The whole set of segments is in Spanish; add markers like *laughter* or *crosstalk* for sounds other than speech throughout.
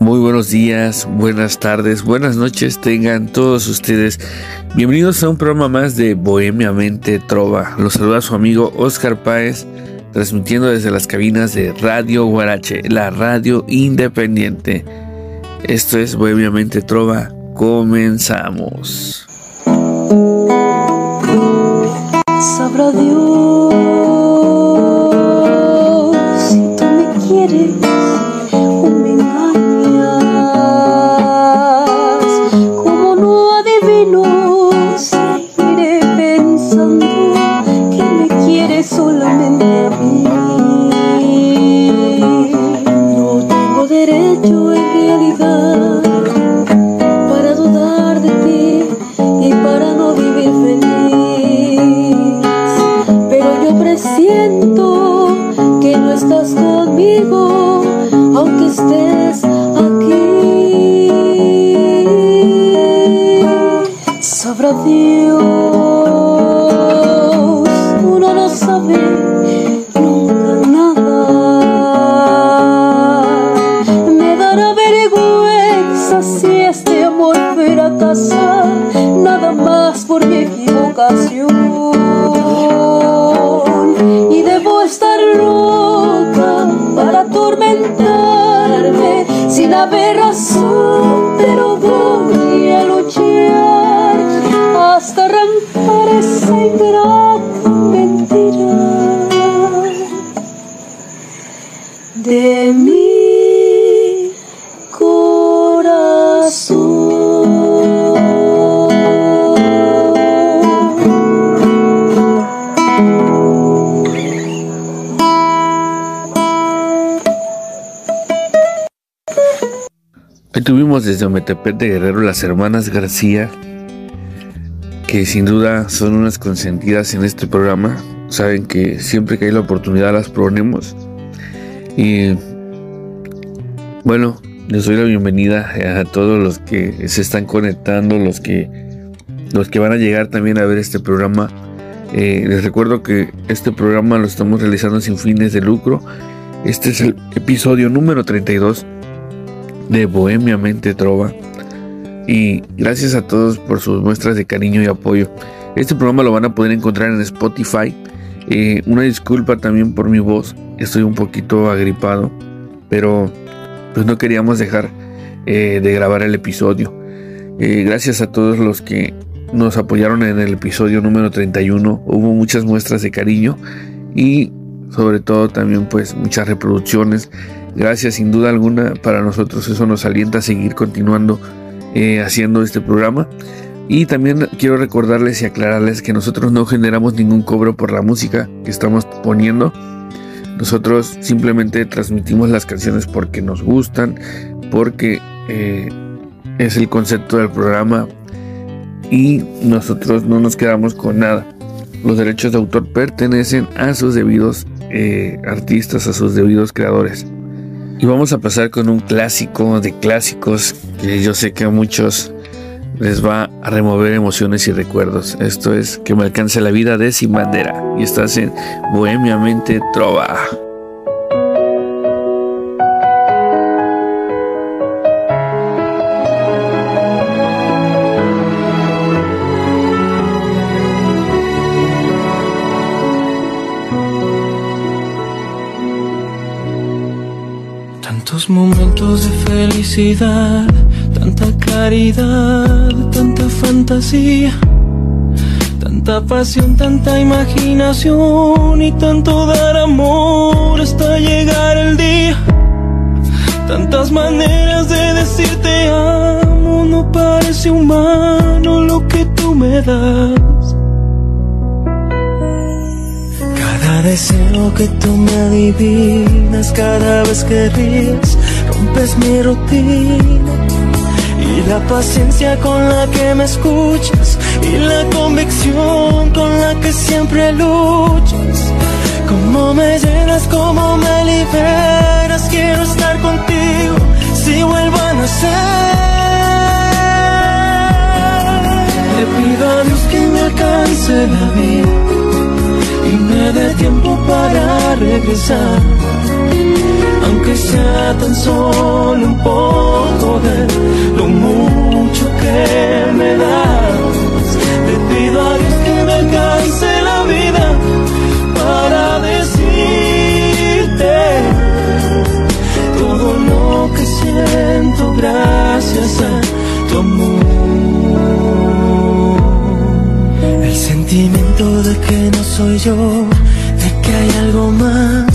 Muy buenos días, buenas tardes, buenas noches tengan todos ustedes. Bienvenidos a un programa más de Bohemia Mente Trova. Los saluda su amigo Oscar Páez, transmitiendo desde las cabinas de Radio Guarache, la radio independiente. Esto es Bohemia Mente Trova. Comenzamos. Y debo estar loca para atormentarme. Sin haber razón, pero voy Desde Ometepec de Guerrero las hermanas García, que sin duda son unas consentidas en este programa. Saben que siempre que hay la oportunidad las ponemos. Y bueno, les doy la bienvenida a todos los que se están conectando, los que, los que van a llegar también a ver este programa. Eh, les recuerdo que este programa lo estamos realizando sin fines de lucro. Este es el episodio número 32 de Bohemia Mente Trova. Y gracias a todos por sus muestras de cariño y apoyo. Este programa lo van a poder encontrar en Spotify. Eh, una disculpa también por mi voz. Estoy un poquito agripado. Pero pues no queríamos dejar eh, de grabar el episodio. Eh, gracias a todos los que nos apoyaron en el episodio número 31. Hubo muchas muestras de cariño. Y sobre todo también pues muchas reproducciones. Gracias sin duda alguna para nosotros eso nos alienta a seguir continuando eh, haciendo este programa. Y también quiero recordarles y aclararles que nosotros no generamos ningún cobro por la música que estamos poniendo. Nosotros simplemente transmitimos las canciones porque nos gustan, porque eh, es el concepto del programa y nosotros no nos quedamos con nada. Los derechos de autor pertenecen a sus debidos eh, artistas, a sus debidos creadores. Y vamos a pasar con un clásico de clásicos que yo sé que a muchos les va a remover emociones y recuerdos. Esto es Que me alcance la vida de Sin Bandera. Y estás en Bohemia Mente Trova. De felicidad, tanta claridad, tanta fantasía, tanta pasión, tanta imaginación y tanto dar amor hasta llegar el día. Tantas maneras de decirte amo, no parece humano lo que tú me das. Cada deseo que tú me adivinas, cada vez que ríes, rompes mi rutina. Y la paciencia con la que me escuchas, y la convicción con la que siempre luchas. Cómo me llenas, cómo me liberas, quiero estar contigo si vuelvo a nacer. Le pido a Dios que me alcance la vida y me dé tiempo para regresar, aunque sea tan solo un poco que me das. Le pido a Dios que me alcance la vida para decirte todo lo que siento gracias a tu amor. El sentimiento de que no soy yo, de que hay algo más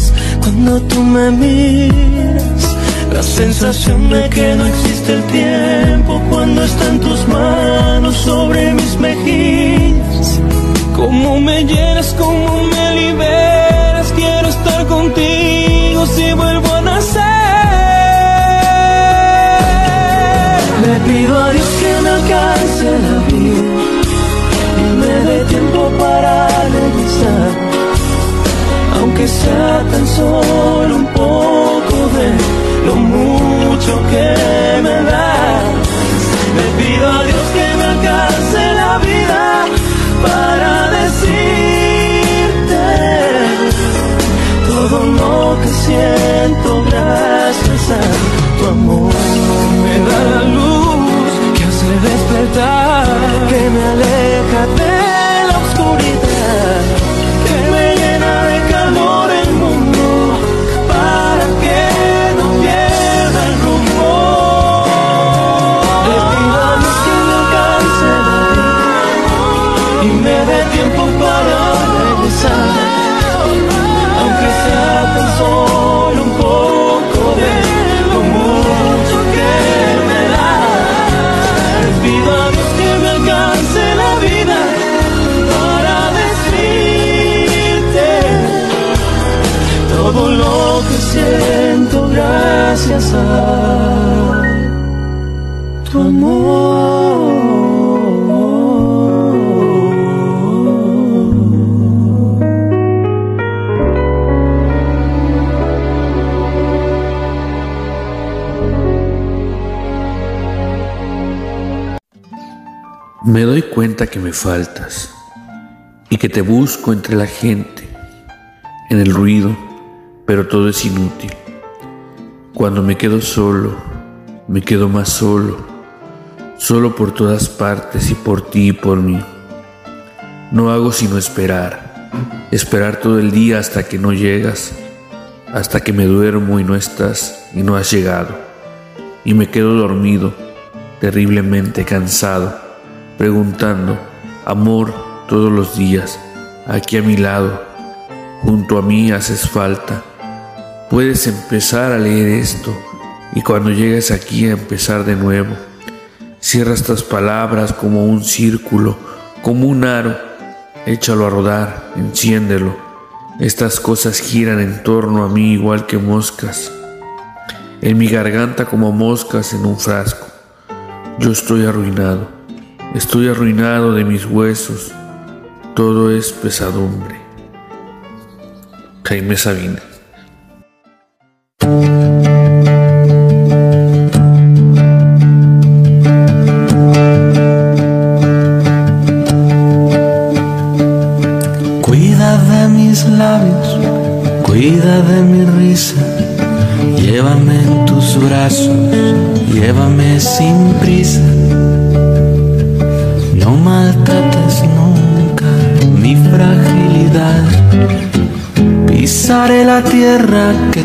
tú me miras. La sensación de que no existe el tiempo cuando están tus manos sobre mis mejillas. Cómo me llenas, cómo me liberas. Quiero estar contigo si vuelvo a nacer. Le pido a Dios que me alcance la vida y me dé tiempo para. Aunque sea tan solo un poco de lo mucho que me das. Le pido a Dios que me alcance la vida para decirte todo lo que siento gracias a tu amor. Me da la luz que hace despertar, que me aleja de tu amor. Me doy cuenta que me faltas y que te busco entre la gente, en el ruido, pero todo es inútil. Cuando me quedo solo, me quedo más solo, solo por todas partes y por ti y por mí. No hago sino esperar, esperar todo el día hasta que no llegas, hasta que me duermo y no estás y no has llegado. Y me quedo dormido, terriblemente cansado, preguntando, amor, todos los días, aquí a mi lado, junto a mí haces falta. Puedes empezar a leer esto y cuando llegues aquí a empezar de nuevo. Cierra estas palabras como un círculo, como un aro. Échalo a rodar, enciéndelo. Estas cosas giran en torno a mí igual que moscas. En mi garganta como moscas en un frasco. Yo estoy arruinado. Estoy arruinado de mis huesos. Todo es pesadumbre. Jaime Sabina. Cuida de mis labios, cuida de mi risa. Llévame en tus brazos, llévame sin prisa. No maltrates nunca mi fragilidad. Pisaré la tierra que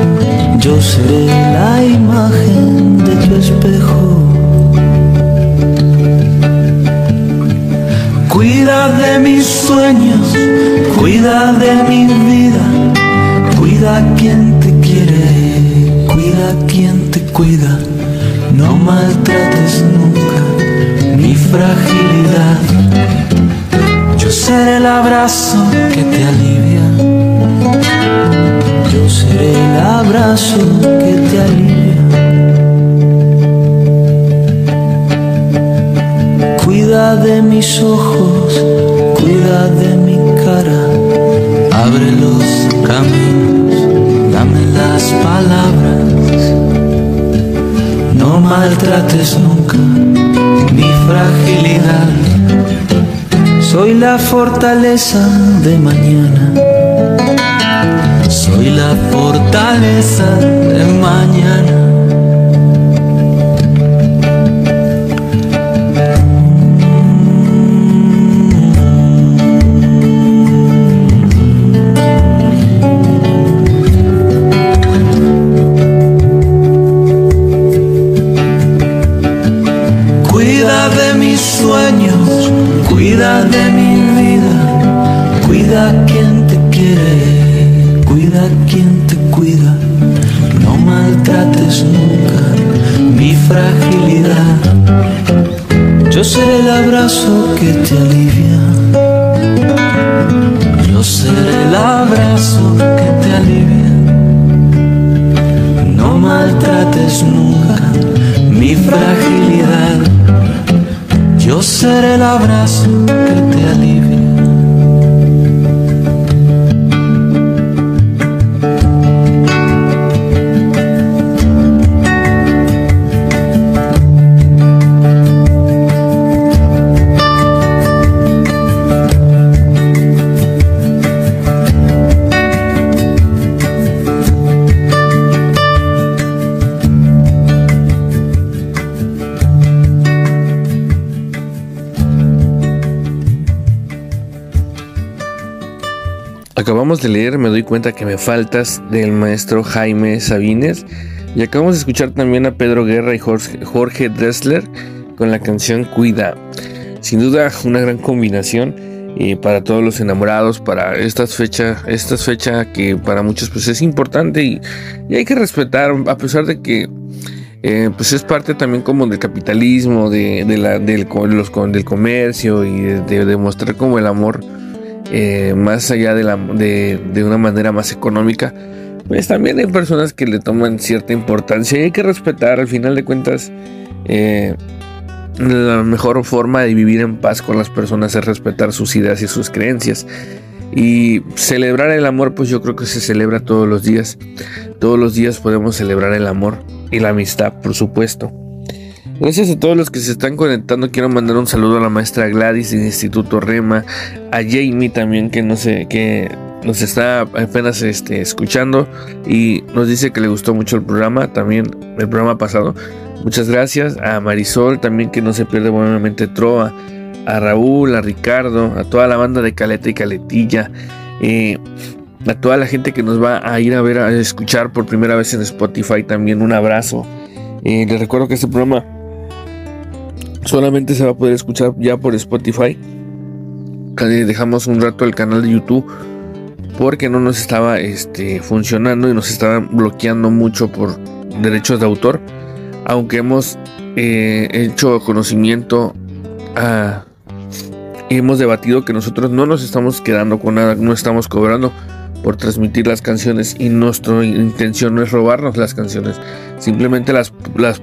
Yo seré la imagen de tu espejo. Cuida de mis sueños, cuida de mi vida, cuida quien te quiere, cuida quien te cuida, no maltrates nunca mi fragilidad. Yo seré el abrazo que te alivia, yo seré el abrazo que te alivia. Cuida de mis ojos, cuida de mi cara, abre los caminos, dame las palabras. No maltrates nunca mi fragilidad. Soy la fortaleza de mañana. Soy la fortaleza de mañana. Cuida de mis sueños, cuida de mi vida, cuida quien te quiere, cuida quien te cuida, no maltrates nunca mi fragilidad. Yo seré el abrazo que te alivia, yo seré el abrazo que te alivia. No maltrates nunca mi fragilidad. Yo seré el abrazo que te alivia. Acabamos de leer Me doy cuenta que me faltas del maestro Jaime Sabines y acabamos de escuchar también a Pedro Guerra y Jorge, Dressler con la canción Cuida. Sin duda una gran combinación eh, para todos los enamorados, para estas fechas, esta fecha que para muchos pues es importante y, hay que respetar a pesar de que eh, pues es parte también como del capitalismo, de, de la, del comercio y de, de demostrar como el amor eh, más allá de, la, una manera más económica, pues también hay personas que le toman cierta importancia y hay que respetar, al final de cuentas, eh, la mejor forma de vivir en paz con las personas es respetar sus ideas y sus creencias. Y celebrar el amor, pues yo creo que se celebra todos los días. Todos los días podemos celebrar el amor y la amistad, por supuesto. Gracias a todos los que se están conectando. Quiero mandar un saludo a la maestra Gladys del Instituto Rema, a Jamie también que no sé que nos está apenas este, escuchando y nos dice que le gustó mucho el programa, también el programa pasado. Muchas gracias a Marisol también que no se pierde buenamente Trova, a Raúl, a Ricardo, a toda la banda de Caleta y Caletilla, eh, a toda la gente que nos va a ir a ver a escuchar por primera vez en Spotify también un abrazo. Eh, les recuerdo que este programa solamente se va a poder escuchar ya por Spotify. Dejamos un rato el canal de YouTube porque no nos estaba este, funcionando y nos estaban bloqueando mucho por derechos de autor. Aunque hemos eh, hecho conocimiento a, hemos debatido que nosotros no nos estamos quedando con nada, no estamos cobrando por transmitir las canciones y nuestra intención no es robarnos las canciones, simplemente las, las,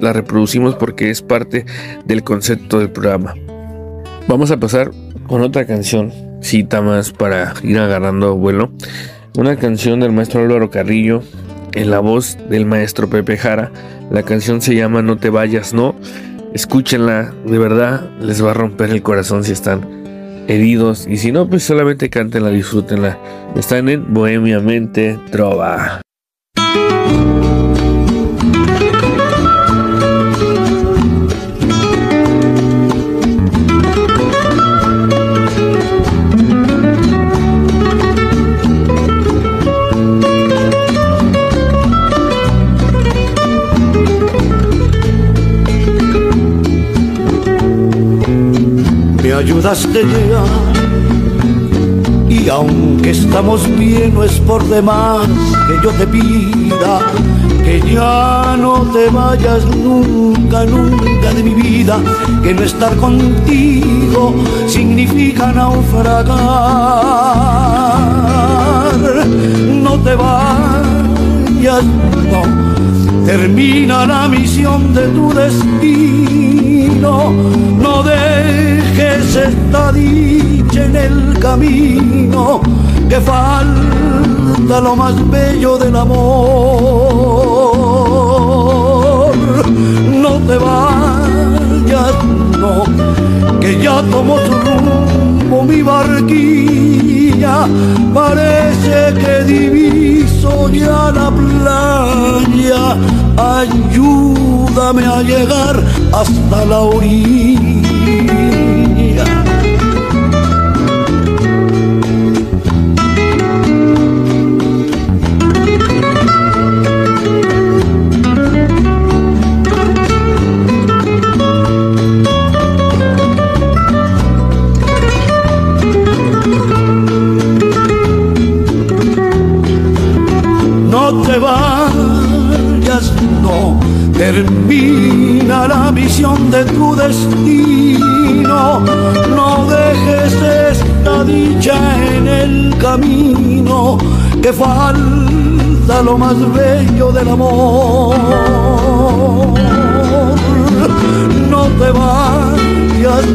las reproducimos porque es parte del concepto del programa. Vamos a pasar con otra canción, cita más para ir agarrando vuelo. Una canción del maestro Álvaro Carrillo en la voz del maestro Pepe Jara. La canción se llama No te vayas, no. Escúchenla, de verdad les va a romper el corazón si están heridos. Y si no, pues solamente cántenla, disfrútenla. Están en Bohemia Mente Trova. Ayudaste ya. Y aunque estamos bien, no es por demás que yo te pida que ya no te vayas nunca, nunca de mi vida, que no estar contigo significa naufragar. No te vayas, no, termina la misión de tu destino. No dejes esta dicha en el camino, que falta lo más bello del amor. No te vayas, no, que ya tomó su rumbo mi barquilla. Parece que diviso ya la playa. Ayúdame a llegar hasta la orilla. Destino. No dejes esta dicha en el camino, que falta lo más bello del amor. No te vayas,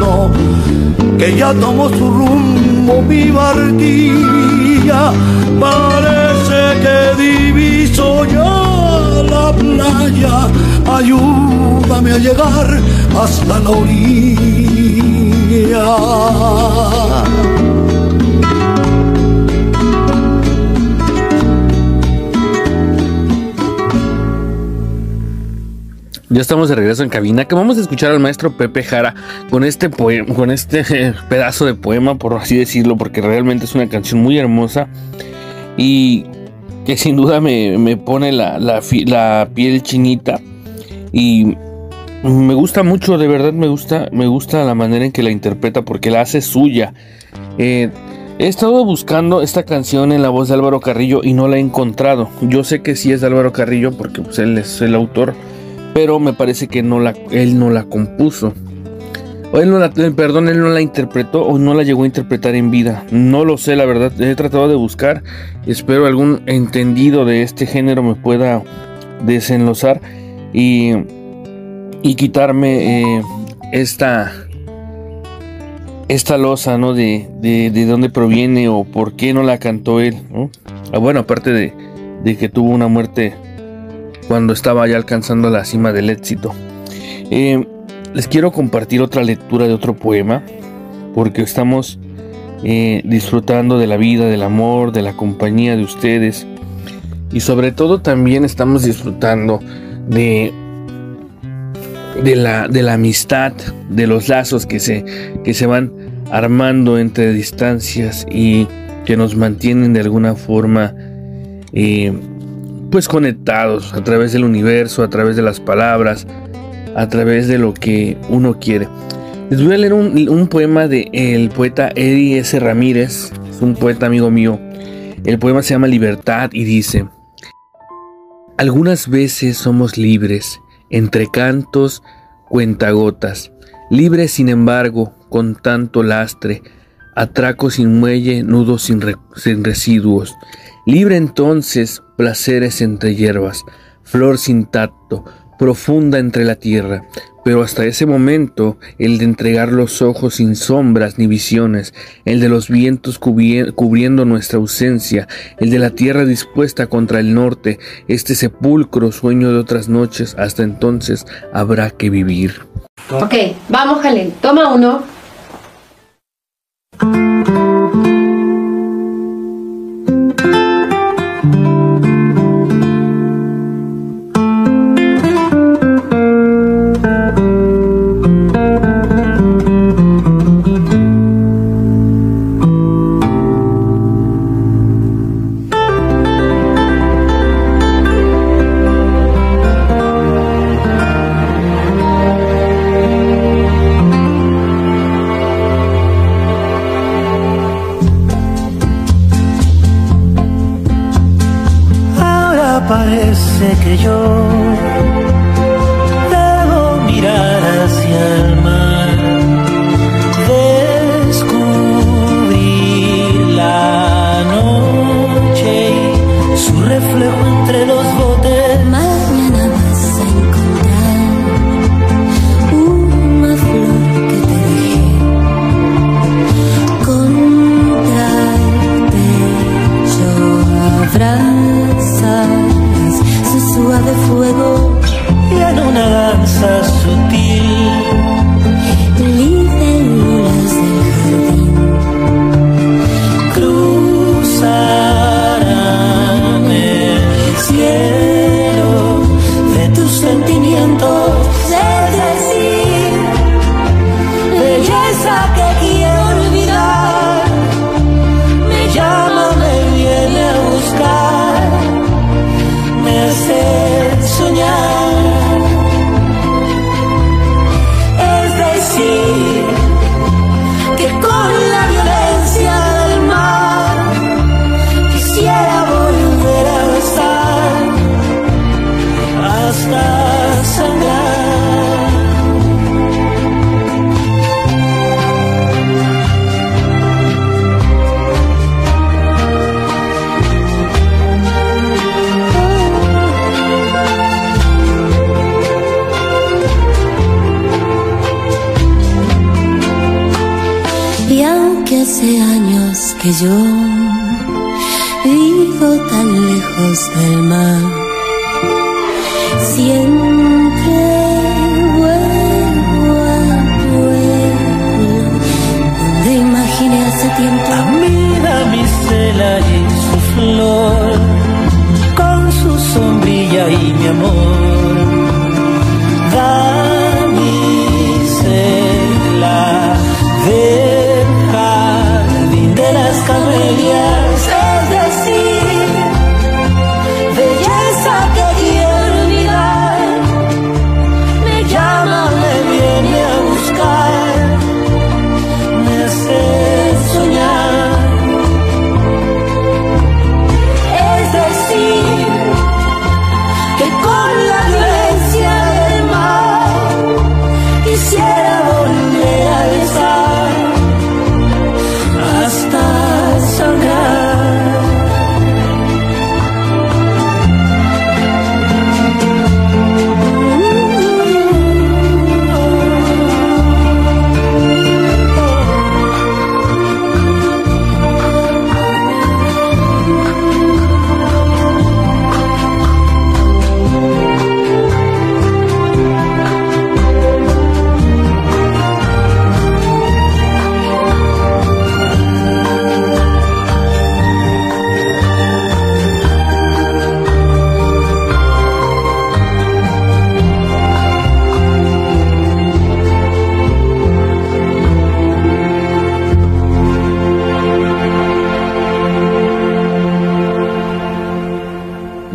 no, que ya tomó su rumbo mi barquilla. Parece que diviso la playa. Ayúdame a llegar hasta la orilla. Ya estamos de regreso en cabina, que vamos a escuchar al maestro Pepe Jara con este poema, con este *laughs* pedazo de poema, por así decirlo, porque realmente es una canción muy hermosa y que sin duda me, me pone la, la piel chinita y me gusta mucho, de verdad me gusta, me gusta la manera en que la interpreta porque la hace suya. Eh, he estado buscando esta canción en la voz de Álvaro Carrillo y no la he encontrado. Yo sé que sí es de Álvaro Carrillo porque pues, él es el autor, pero me parece que no la, él no la compuso. Él no la, eh, perdón, él no la interpretó o no la llegó a interpretar en vida. No lo sé, la verdad. He tratado de buscar. Espero algún entendido de este género me pueda desenlozar y, y quitarme eh, esta esta losa, ¿no? De, de, de dónde proviene o por qué no la cantó él. Ah, bueno, aparte de, de que tuvo una muerte cuando estaba ya alcanzando la cima del éxito. Eh, les quiero compartir otra lectura de otro poema, porque estamos eh, disfrutando de la vida, del amor, de la compañía de ustedes, y sobre todo también estamos disfrutando de, de, la, de la amistad, de los lazos que se, que se van armando entre distancias y que nos mantienen de alguna forma eh, pues conectados a través del universo, a través de las palabras, a través de lo que uno quiere. Les voy a leer un, poema de el poeta Eddie S. Ramírez, es un poeta amigo mío. El poema se llama Libertad y dice, algunas veces somos libres, entre cantos, cuentagotas, libres sin embargo, con tanto lastre, atraco sin muelle, nudos sin, sin residuos, libre entonces, placeres entre hierbas, flor sin tacto, profunda entre la tierra, pero hasta ese momento el de entregar los ojos sin sombras ni visiones, el de los vientos cubri- cubriendo nuestra ausencia, el de la tierra dispuesta contra el norte, este sepulcro sueño de otras noches, hasta entonces habrá que vivir. Ok, vamos, Jalén. Toma uno.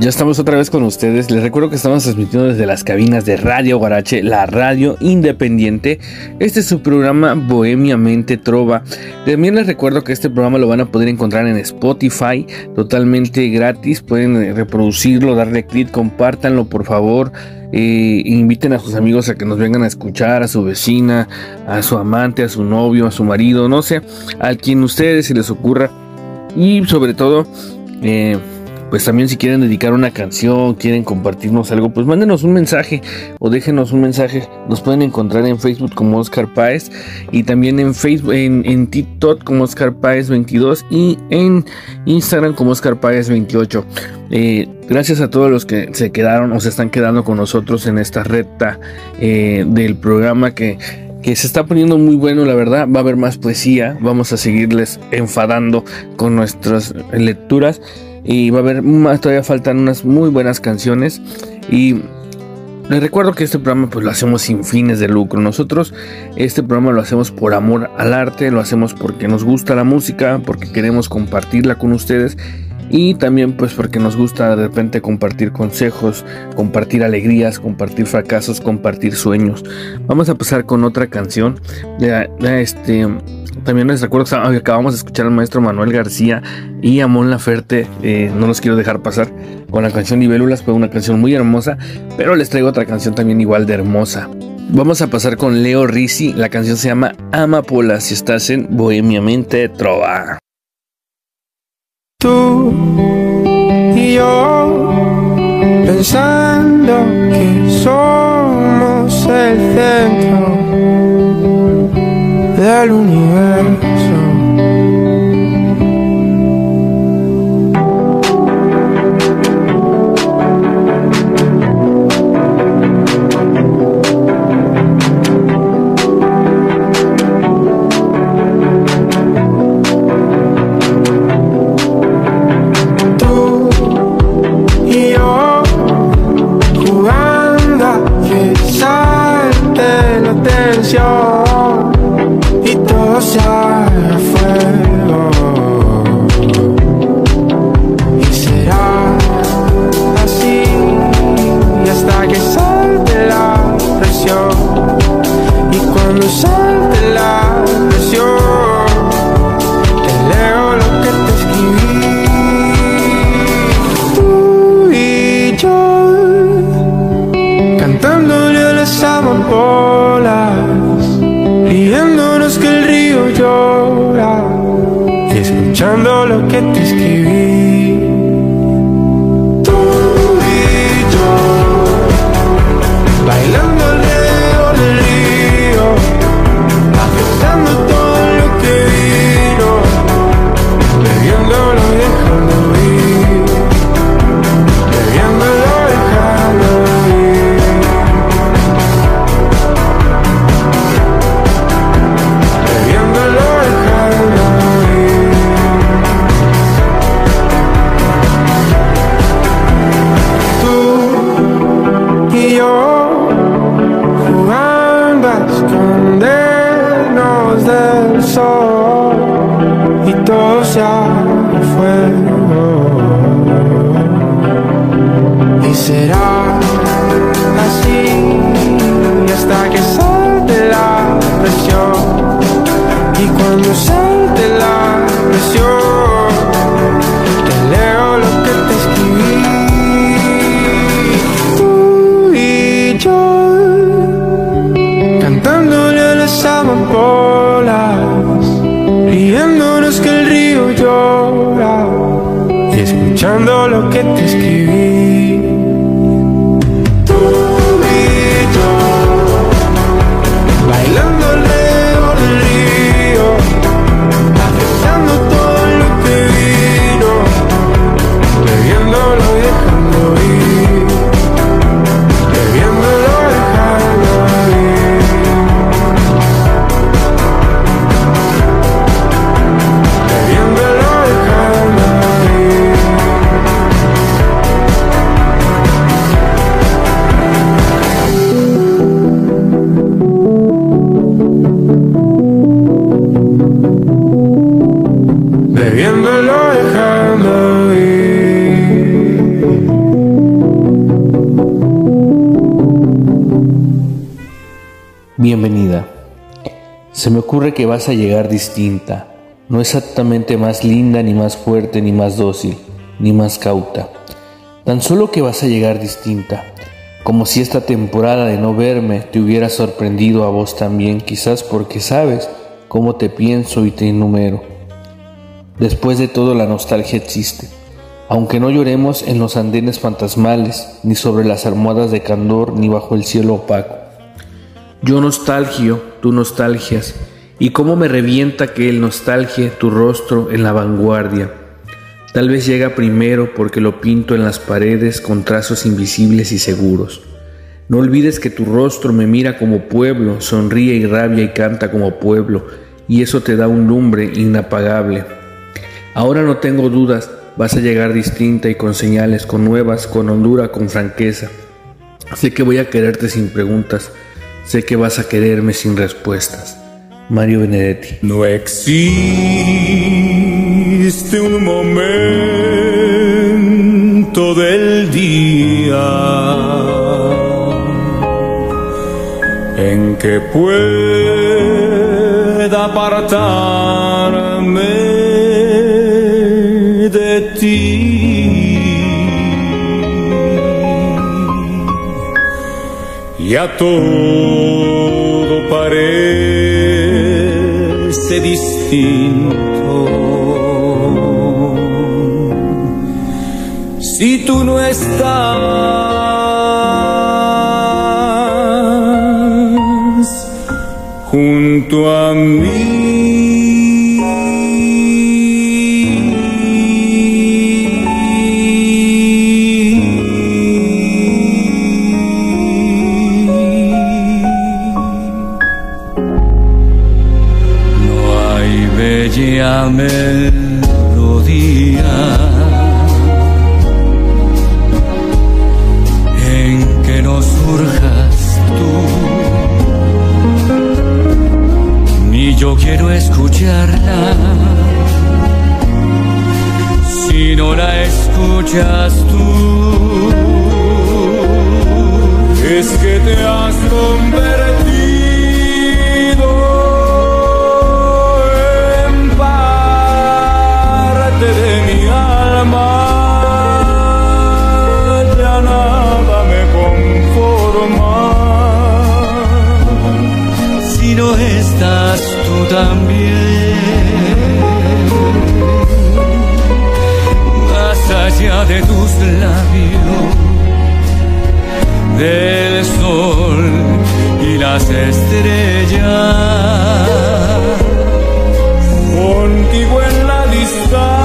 Ya estamos otra vez con ustedes. Les recuerdo que estamos transmitiendo desde las cabinas de Radio Guarache, la radio independiente. Este es su programa Bohemiamente Trova. También les recuerdo que este programa lo van a poder encontrar en Spotify totalmente gratis. Pueden eh, reproducirlo, darle clic, compártanlo por favor. Eh, inviten a sus amigos a que nos vengan a escuchar, a su vecina, a su amante, a su novio, a su marido, no sé, a quien ustedes se les ocurra. Y sobre todo, eh, pues también si quieren dedicar una canción, quieren compartirnos algo, pues mándenos un mensaje o déjenos un mensaje. Nos pueden encontrar en Facebook como Oscar Páez y también en Facebook, en, TikTok como Oscar Páez 22 y en Instagram como Oscar Páez 28. Eh, gracias a todos los que se quedaron o se están quedando con nosotros en esta recta eh, del programa que que se está poniendo muy bueno, la verdad. Va a haber más poesía. Vamos a seguirles enfadando con nuestras lecturas. Y va a haber más, todavía faltan unas muy buenas canciones. Y les recuerdo que este programa pues lo hacemos sin fines de lucro. Nosotros este programa lo hacemos por amor al arte, lo hacemos porque nos gusta la música, porque queremos compartirla con ustedes y también pues porque nos gusta de repente compartir consejos, compartir alegrías, compartir fracasos, compartir sueños. Vamos a pasar con otra canción. Este también les recuerdo que acabamos de escuchar al maestro Manuel García y a Mon Laferte. Eh, no los quiero dejar pasar con la canción Libélulas, fue una canción muy hermosa, pero les traigo otra canción también igual de hermosa. Vamos a pasar con Leo Risi, la canción se llama Amapola, si estás en Bohemiamente Trova. Tú y yo pensando que somos el centro del universo. Ocurre que vas a llegar distinta, no exactamente más linda, ni más fuerte, ni más dócil, ni más cauta. Tan solo que vas a llegar distinta, como si esta temporada de no verme te hubiera sorprendido a vos también, quizás porque sabes cómo te pienso y te enumero. Después de todo la nostalgia existe, aunque no lloremos en los andenes fantasmales, ni sobre las almohadas de candor, ni bajo el cielo opaco. Yo nostalgio, tú nostalgias, y cómo me revienta que el nostalgie tu rostro en la vanguardia. Tal vez llega primero porque lo pinto en las paredes con trazos invisibles y seguros. No olvides que tu rostro me mira como pueblo, sonríe y rabia y canta como pueblo, y eso te da un lumbre inapagable. Ahora no tengo dudas, vas a llegar distinta y con señales, con nuevas, con hondura, con franqueza. Sé que voy a quererte sin preguntas, sé que vas a quererme sin respuestas. Mario Benedetti. No existe un momento del día en que pueda apartarme de ti. Y a todo parece distinto. Si tú no estás junto a mí. Escuchas las estrellas. Contigo en la distancia,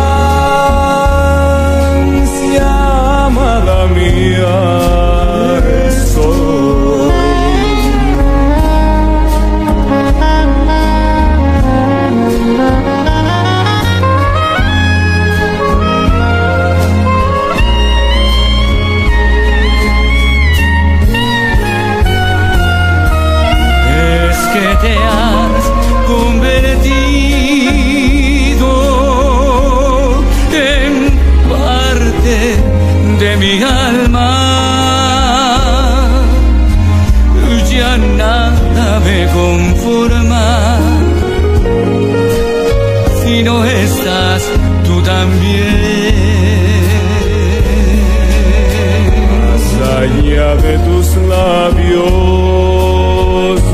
labios,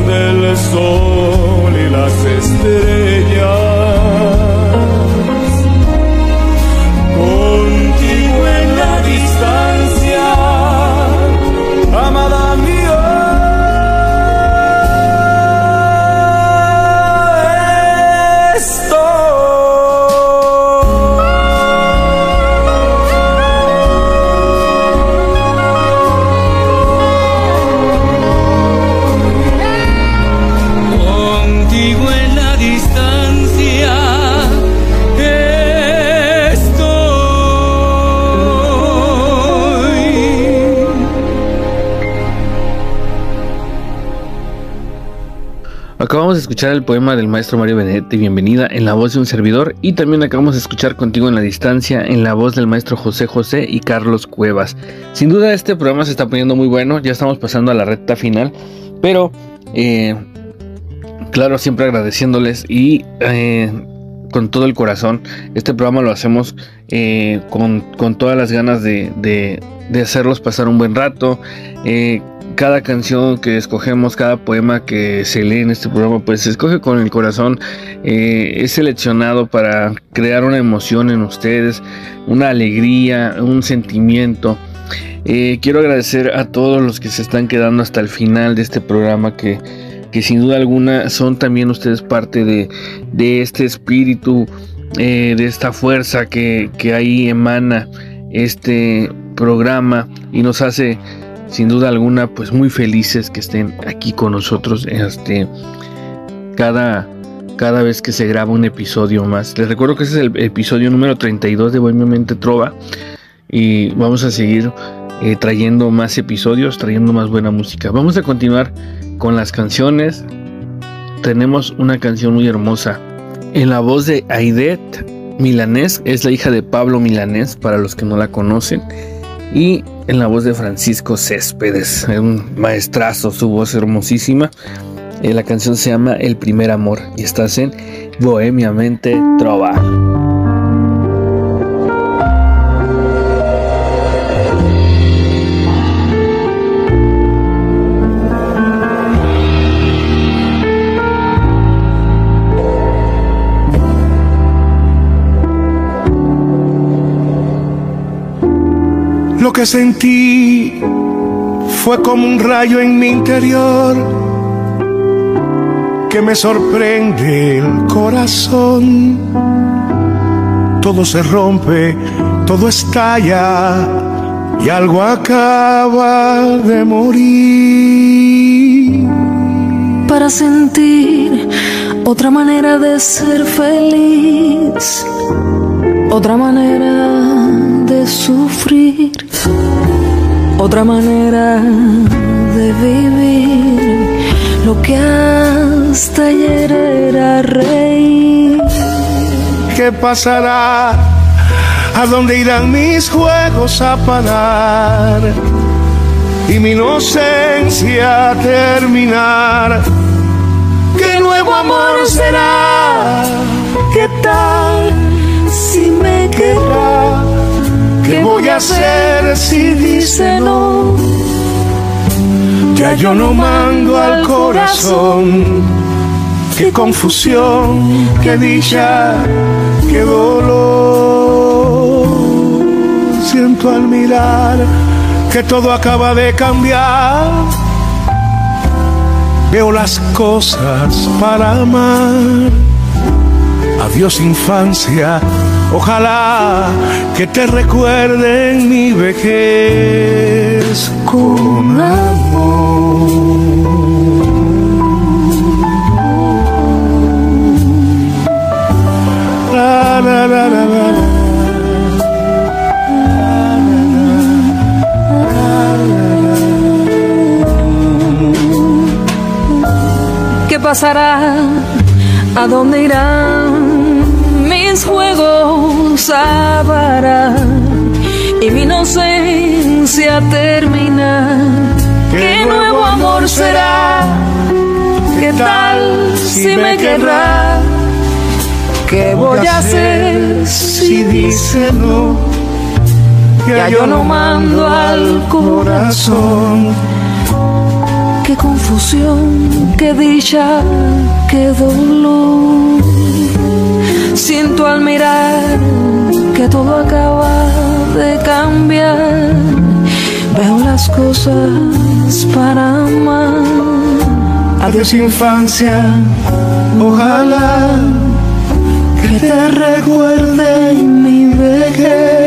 del sol Acabamos de escuchar el poema del maestro Mario Benedetti, Bienvenida, en la voz de un servidor, y también acabamos de escuchar Contigo en la Distancia, en la voz del maestro José José y Carlos Cuevas. Sin duda este programa se está poniendo muy bueno, ya estamos pasando a la recta final, pero eh, claro, siempre agradeciéndoles y eh, con todo el corazón. Este programa lo hacemos eh, con, con todas las ganas de, de- de hacerlos pasar un buen rato. Cada canción que escogemos, cada poema que se lee en este programa, pues se escoge con el corazón. eh, es seleccionado para crear una emoción en ustedes, una alegría, un sentimiento. Eh, quiero agradecer a todos los que se están quedando hasta el final de este programa que, que sin duda alguna son también ustedes parte de, de este espíritu, eh, de esta fuerza que, que ahí emana este programa y nos hace sin duda alguna pues muy felices que estén aquí con nosotros este cada cada vez que se graba un episodio más. Les recuerdo que ese es el episodio número 32 de Bohemia Mente Trova y vamos a seguir eh, trayendo más episodios, trayendo más buena música. Vamos a continuar con las canciones. Tenemos una canción muy hermosa en la voz de Aidet Milanés, es la hija de Pablo Milanés, para los que no la conocen, y en la voz de Francisco Céspedes, es un maestrazo, su voz hermosísima. Eh, la canción se llama El primer amor y estás en Bohemiamente Trova. Lo que sentí fue como un rayo en mi interior que me sorprende el corazón. Todo se rompe, todo estalla y algo acaba de morir. para sentir otra manera de ser feliz, otra manera de sufrir, otra manera de vivir lo que hasta ayer era reír. ¿Qué pasará? ¿A dónde irán mis juegos a parar? Y mi inocencia a terminar. ¿Qué nuevo amor será? ¿Qué tal si me querrá? ¿Qué voy a hacer si dice no? Ya yo no mando al corazón. Qué confusión, qué dicha, qué dolor. Siento al mirar que todo acaba de cambiar. Veo las cosas para amar. Adiós infancia, ojalá que te recuerden mi vejez con amor. ¿Qué pasará? ¿A dónde irán Y mi inocencia termina. ¿Qué nuevo amor será? ¿Qué tal si me querrá? ¿Qué voy a hacer si si dice no? Ya yo no mando al corazón. Qué confusión, qué dicha, qué dolor. Siento al mirar que todo acaba de cambiar. Veo las cosas para amar. Adiós infancia, ojalá que te recuerde mi vejez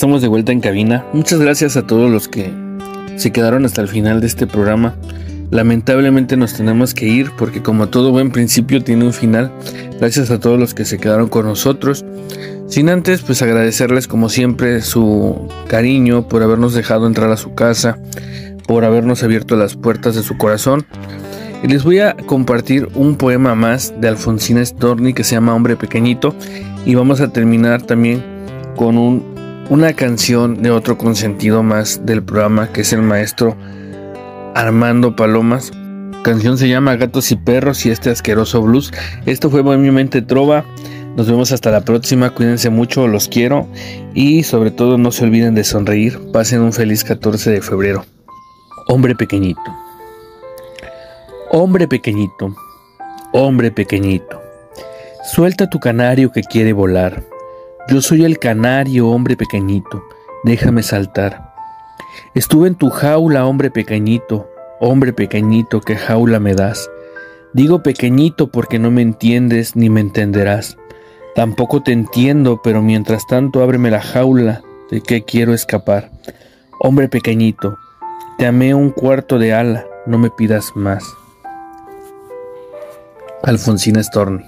estamos de vuelta en cabina. Muchas gracias a todos los que se quedaron hasta el final de este programa. Lamentablemente nos tenemos que ir porque como todo buen principio tiene un final. Gracias a todos los que se quedaron con nosotros. Sin antes pues agradecerles como siempre su cariño por habernos dejado entrar a su casa, por habernos abierto las puertas de su corazón. Y les voy a compartir un poema más de Alfonsina Storni que se llama Hombre Pequeñito. Y vamos a terminar también con un, una canción de otro consentido más del programa que es el maestro Armando Palomas. Canción se llama Gatos y Perros y este asqueroso blues. Esto fue mi mente trova. Nos vemos hasta la próxima. Cuídense mucho, los quiero. Y sobre todo no se olviden de sonreír. Pasen un feliz 14 de febrero. Hombre pequeñito. Hombre pequeñito. Hombre pequeñito. Suelta tu canario que quiere volar. Yo soy el canario, hombre pequeñito. Déjame saltar. Estuve en tu jaula, hombre pequeñito, hombre pequeñito, qué jaula me das. Digo pequeñito porque no me entiendes ni me entenderás. Tampoco te entiendo, pero mientras tanto ábreme la jaula de que quiero escapar. Hombre pequeñito, te amé un cuarto de ala, no me pidas más. Alfonsina Storni.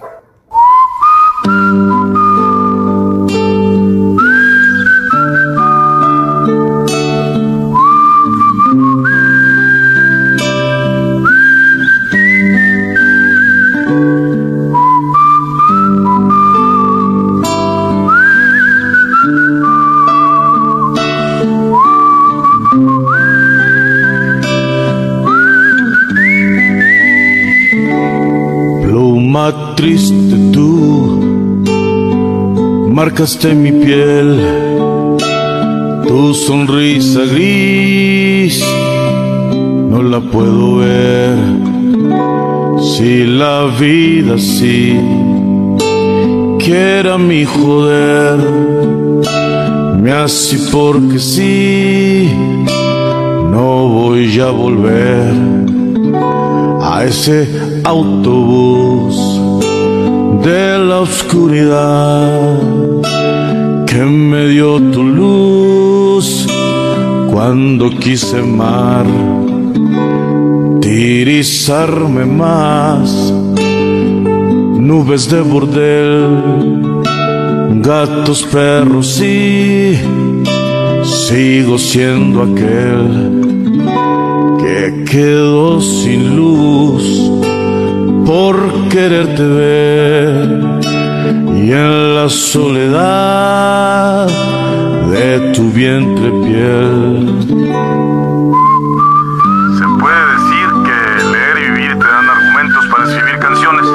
Marcaste mi piel, tu sonrisa gris, no la puedo ver. Si la vida sí quiera mi joder, me así porque sí, no voy a volver a ese autobús de la oscuridad que me dio tu luz cuando quise amar, tirizarme más, nubes de burdel, gatos, perros y sigo siendo aquel que quedó sin luz por quererte ver y en la soledad de tu vientre piel. Se puede decir que leer y vivir te dan argumentos para escribir canciones.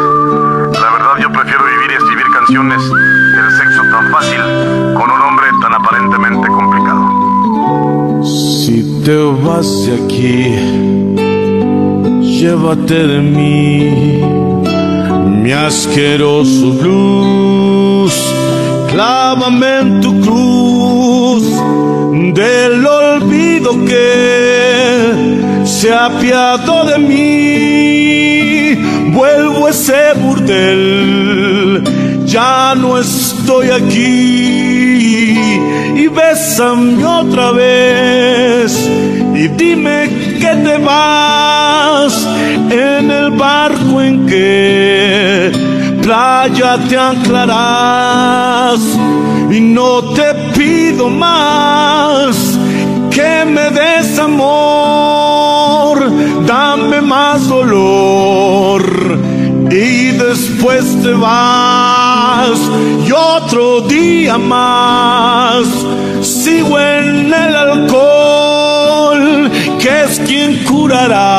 La verdad yo prefiero vivir y escribir canciones que el sexo tan fácil con un hombre tan aparentemente complicado. Si te vas de aquí, llévate de mí mi asqueroso blues, clávame en tu cruz del olvido que se apiadó de mí. Vuelvo a ese burdel, ya no estoy aquí y bésame otra vez y dime que te vas en el barco en que playa te anclarás y no te pido más que me des amor. Dame más dolor y después te vas y otro día más. Sigo en el alcohol que es quien curará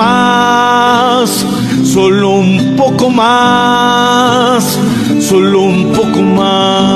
más solo un poco más solo un poco más